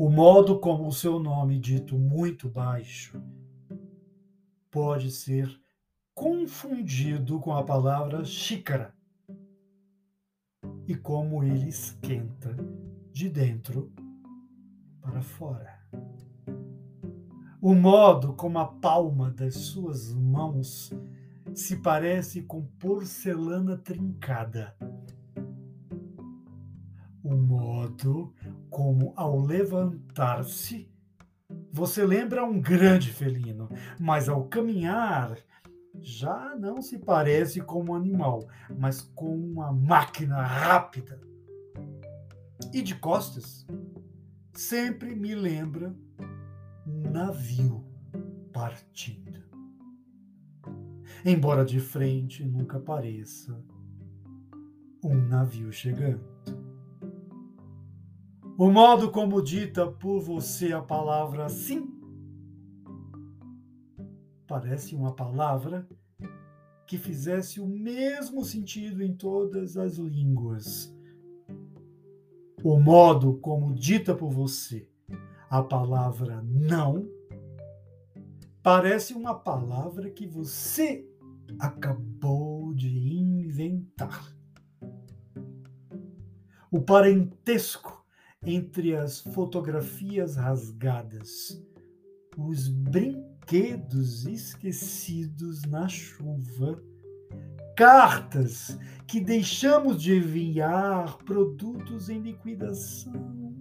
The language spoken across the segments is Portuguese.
O modo como o seu nome, dito muito baixo, pode ser confundido com a palavra xícara e como ele esquenta de dentro para fora. O modo como a palma das suas mãos se parece com porcelana trincada. O modo como, ao levantar-se, você lembra um grande felino, mas ao caminhar já não se parece com um animal, mas com uma máquina rápida. E de costas, sempre me lembra um navio partindo. Embora de frente nunca pareça um navio chegando. O modo como dita por você a palavra sim parece uma palavra que fizesse o mesmo sentido em todas as línguas. O modo como dita por você a palavra não parece uma palavra que você acabou de inventar. O parentesco entre as fotografias rasgadas, os brinquedos esquecidos na chuva, cartas que deixamos de enviar, produtos em liquidação,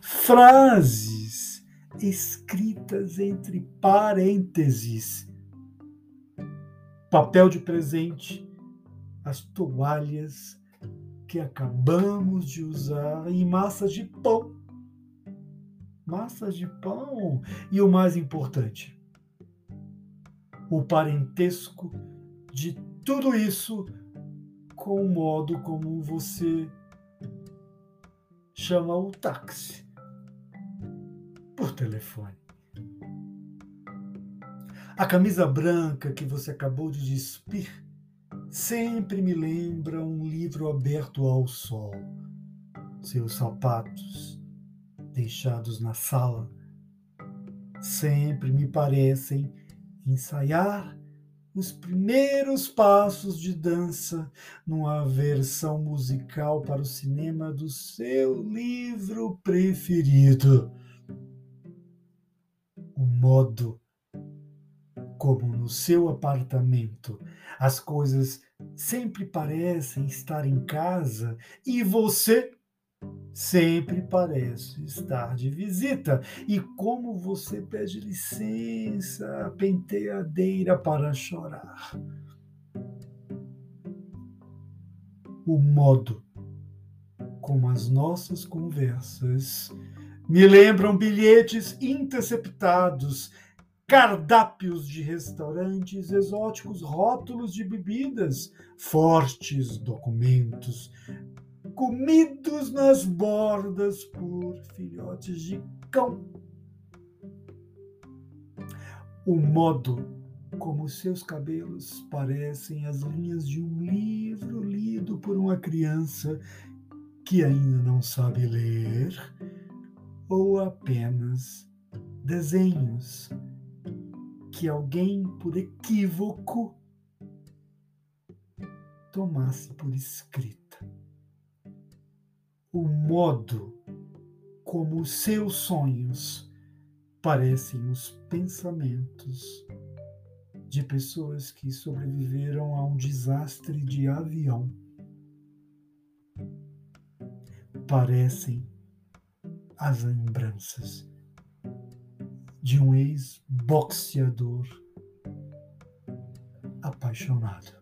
frases escritas entre parênteses, papel de presente, as toalhas que acabamos de usar e massas de pão. Massas de pão. E o mais importante, o parentesco de tudo isso com o modo como você chama o táxi por telefone. A camisa branca que você acabou de despir sempre me lembra um livro aberto ao sol. Seus sapatos deixados na sala sempre me parecem ensaiar os primeiros passos de dança numa versão musical para o cinema do seu livro preferido. O modo como no seu apartamento as coisas sempre parecem estar em casa e você sempre parece estar de visita. E como você pede licença penteadeira para chorar. O modo como as nossas conversas me lembram bilhetes interceptados, cardápios de restaurantes exóticos, rótulos de bebidas, fortes documentos, comidos nas bordas por filhotes de cão. O modo como seus cabelos parecem as linhas de um livro lido por uma criança que ainda não sabe ler, ou apenas desenhos que alguém, por equívoco, tomasse por escrito o modo como os seus sonhos parecem os pensamentos de pessoas que sobreviveram a um desastre de avião. Parecem as lembranças de um ex-boxeador apaixonado.